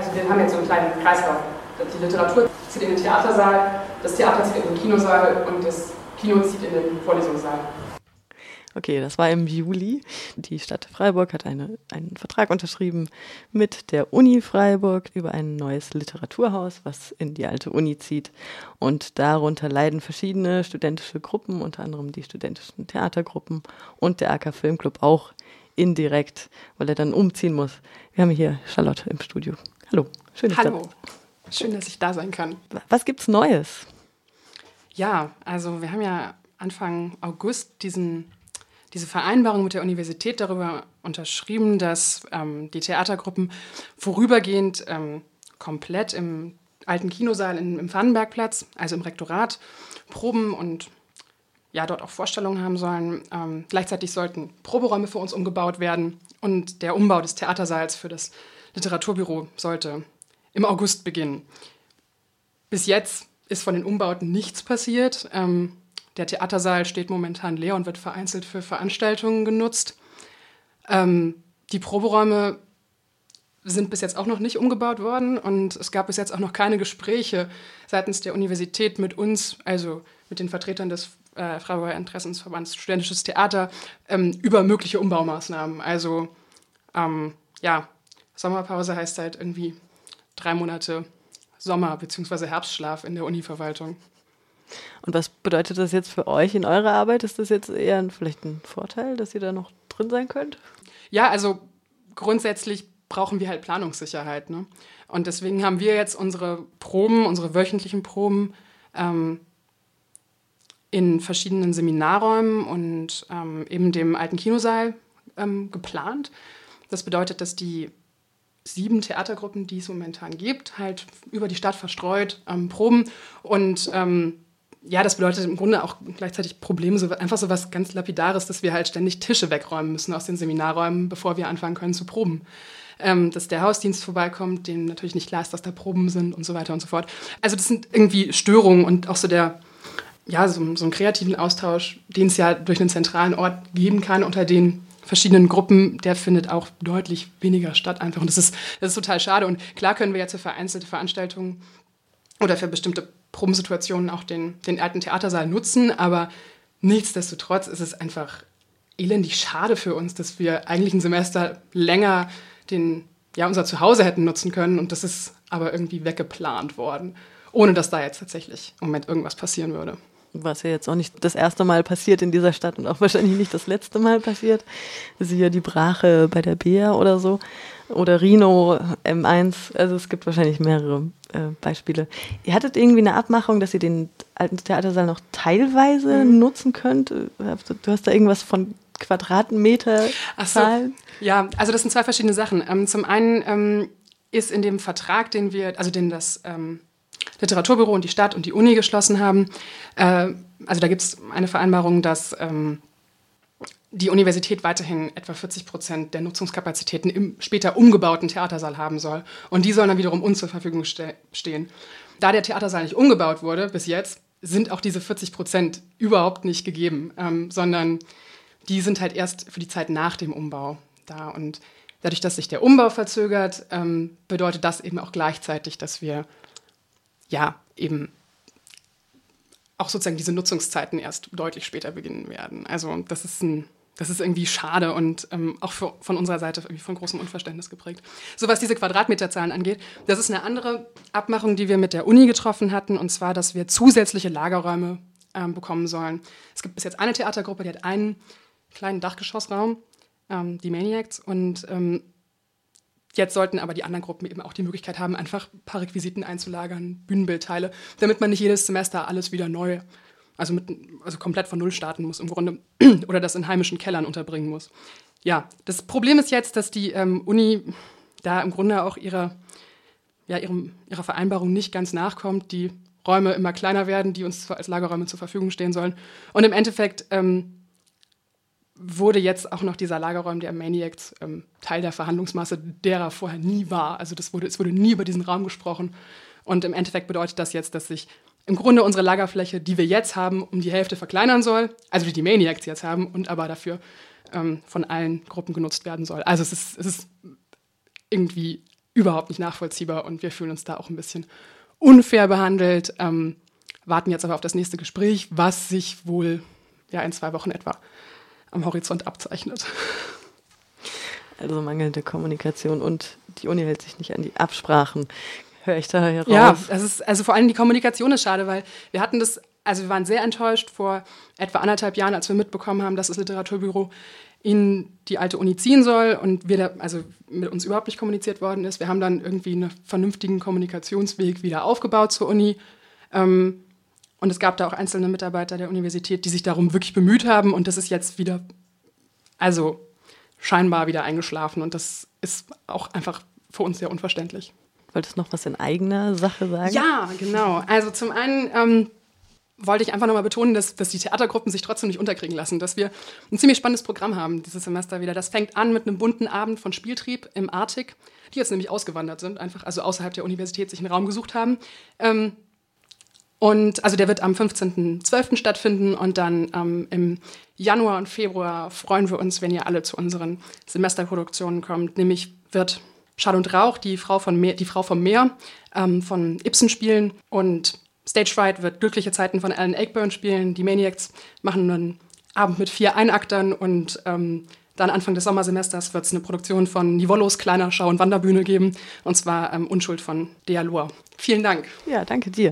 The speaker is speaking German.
Also wir haben jetzt so einen kleinen Kreislauf. Die Literatur zieht in den Theatersaal, das Theater zieht in den Kinosaal und das Kino zieht in den Vorlesungssaal. Okay, das war im Juli. Die Stadt Freiburg hat eine, einen Vertrag unterschrieben mit der Uni Freiburg über ein neues Literaturhaus, was in die alte Uni zieht. Und darunter leiden verschiedene studentische Gruppen, unter anderem die studentischen Theatergruppen und der AK Filmclub auch indirekt, weil er dann umziehen muss. Wir haben hier Charlotte im Studio. Hallo, schön, dass Hallo. Da schön, dass ich da sein kann. Was gibt's Neues? Ja, also wir haben ja Anfang August diesen diese Vereinbarung mit der Universität darüber unterschrieben, dass ähm, die Theatergruppen vorübergehend ähm, komplett im alten Kinosaal in, im Pfannenbergplatz, also im Rektorat, proben und ja, dort auch Vorstellungen haben sollen. Ähm, gleichzeitig sollten Proberäume für uns umgebaut werden und der Umbau des Theatersaals für das Literaturbüro sollte im August beginnen. Bis jetzt ist von den Umbauten nichts passiert. Ähm, der Theatersaal steht momentan leer und wird vereinzelt für Veranstaltungen genutzt. Ähm, die Proberäume sind bis jetzt auch noch nicht umgebaut worden und es gab bis jetzt auch noch keine Gespräche seitens der Universität mit uns, also mit den Vertretern des äh, Freiburger Interessensverbands Studentisches Theater, ähm, über mögliche Umbaumaßnahmen. Also ähm, ja, Sommerpause heißt halt irgendwie drei Monate Sommer- bzw. Herbstschlaf in der Univerwaltung. Und was bedeutet das jetzt für euch in eurer Arbeit? Ist das jetzt eher ein, vielleicht ein Vorteil, dass ihr da noch drin sein könnt? Ja, also grundsätzlich brauchen wir halt Planungssicherheit. Ne? Und deswegen haben wir jetzt unsere Proben, unsere wöchentlichen Proben ähm, in verschiedenen Seminarräumen und ähm, eben dem alten Kinosaal ähm, geplant. Das bedeutet, dass die sieben Theatergruppen, die es momentan gibt, halt über die Stadt verstreut ähm, proben und ähm, ja, das bedeutet im Grunde auch gleichzeitig Probleme, so, einfach so was ganz Lapidares, dass wir halt ständig Tische wegräumen müssen aus den Seminarräumen, bevor wir anfangen können zu proben. Ähm, dass der Hausdienst vorbeikommt, dem natürlich nicht klar ist, dass da Proben sind und so weiter und so fort. Also das sind irgendwie Störungen und auch so der, ja, so, so einen kreativen Austausch, den es ja durch einen zentralen Ort geben kann unter den verschiedenen Gruppen, der findet auch deutlich weniger statt einfach. Und das ist, das ist total schade. Und klar können wir ja für vereinzelte Veranstaltungen oder für bestimmte Probensituationen auch den, den alten Theatersaal nutzen, aber nichtsdestotrotz ist es einfach elendig schade für uns, dass wir eigentlich ein Semester länger den, ja, unser Zuhause hätten nutzen können und das ist aber irgendwie weggeplant worden, ohne dass da jetzt tatsächlich im Moment irgendwas passieren würde. Was ja jetzt auch nicht das erste Mal passiert in dieser Stadt und auch wahrscheinlich nicht das letzte Mal passiert. Siehe die Brache bei der Bea oder so oder Rhino M1. Also es gibt wahrscheinlich mehrere äh, Beispiele. Ihr hattet irgendwie eine Abmachung, dass ihr den alten Theatersaal noch teilweise mhm. nutzen könnt. Du hast da irgendwas von Quadratmeter Ach so. Ja, also das sind zwei verschiedene Sachen. Ähm, zum einen ähm, ist in dem Vertrag, den wir, also den das ähm, Literaturbüro und die Stadt und die Uni geschlossen haben, äh, also da gibt es eine Vereinbarung, dass ähm, die Universität weiterhin etwa 40 Prozent der Nutzungskapazitäten im später umgebauten Theatersaal haben soll. Und die sollen dann wiederum uns zur Verfügung ste stehen. Da der Theatersaal nicht umgebaut wurde bis jetzt, sind auch diese 40 Prozent überhaupt nicht gegeben, ähm, sondern die sind halt erst für die Zeit nach dem Umbau da. Und dadurch, dass sich der Umbau verzögert, ähm, bedeutet das eben auch gleichzeitig, dass wir ja eben auch sozusagen diese Nutzungszeiten erst deutlich später beginnen werden. Also das ist ein das ist irgendwie schade und ähm, auch für, von unserer Seite irgendwie von großem Unverständnis geprägt. So was diese Quadratmeterzahlen angeht, das ist eine andere Abmachung, die wir mit der Uni getroffen hatten, und zwar, dass wir zusätzliche Lagerräume ähm, bekommen sollen. Es gibt bis jetzt eine Theatergruppe, die hat einen kleinen Dachgeschossraum, ähm, die Maniacs, und ähm, Jetzt sollten aber die anderen Gruppen eben auch die Möglichkeit haben, einfach ein paar Requisiten einzulagern, Bühnenbildteile, damit man nicht jedes Semester alles wieder neu also, mit, also komplett von Null starten muss im Grunde oder das in heimischen Kellern unterbringen muss. Ja, das Problem ist jetzt, dass die ähm, Uni da im Grunde auch ihrer, ja, ihrem, ihrer Vereinbarung nicht ganz nachkommt, die Räume immer kleiner werden, die uns als Lagerräume zur Verfügung stehen sollen. Und im Endeffekt ähm, wurde jetzt auch noch dieser Lagerraum der Maniacs ähm, Teil der Verhandlungsmasse, derer vorher nie war. Also das wurde, es wurde nie über diesen Raum gesprochen. Und im Endeffekt bedeutet das jetzt, dass sich im Grunde unsere Lagerfläche, die wir jetzt haben, um die Hälfte verkleinern soll, also die die Maniacs jetzt haben und aber dafür ähm, von allen Gruppen genutzt werden soll. Also es ist, es ist irgendwie überhaupt nicht nachvollziehbar und wir fühlen uns da auch ein bisschen unfair behandelt. Ähm, warten jetzt aber auf das nächste Gespräch, was sich wohl ja in zwei Wochen etwa am Horizont abzeichnet. Also mangelnde Kommunikation und die Uni hält sich nicht an die Absprachen. Höre ich da heraus? Ja, das ist, also vor allem die Kommunikation ist schade, weil wir hatten das, also wir waren sehr enttäuscht vor etwa anderthalb Jahren, als wir mitbekommen haben, dass das Literaturbüro in die alte Uni ziehen soll und wir da, also mit uns überhaupt nicht kommuniziert worden ist. Wir haben dann irgendwie einen vernünftigen Kommunikationsweg wieder aufgebaut zur Uni. Ähm, und es gab da auch einzelne Mitarbeiter der Universität, die sich darum wirklich bemüht haben. Und das ist jetzt wieder, also scheinbar wieder eingeschlafen. Und das ist auch einfach für uns sehr unverständlich. Wolltest du noch was in eigener Sache sagen? Ja, genau. Also zum einen ähm, wollte ich einfach nochmal betonen, dass, dass die Theatergruppen sich trotzdem nicht unterkriegen lassen, dass wir ein ziemlich spannendes Programm haben dieses Semester wieder. Das fängt an mit einem bunten Abend von Spieltrieb im Arctic, die jetzt nämlich ausgewandert sind, einfach also außerhalb der Universität sich einen Raum gesucht haben. Ähm, und also der wird am 15.12. stattfinden und dann ähm, im Januar und Februar freuen wir uns, wenn ihr alle zu unseren Semesterproduktionen kommt. Nämlich wird Schall und Rauch, die Frau, von Meer, die Frau vom Meer ähm, von Ibsen spielen und Stage Fright wird Glückliche Zeiten von Alan Ayckbourn spielen. Die Maniacs machen einen Abend mit vier Einaktern und ähm, dann Anfang des Sommersemesters wird es eine Produktion von Nivollos kleiner Schau- und Wanderbühne geben und zwar ähm, Unschuld von Dea Lohr. Vielen Dank. Ja, danke dir.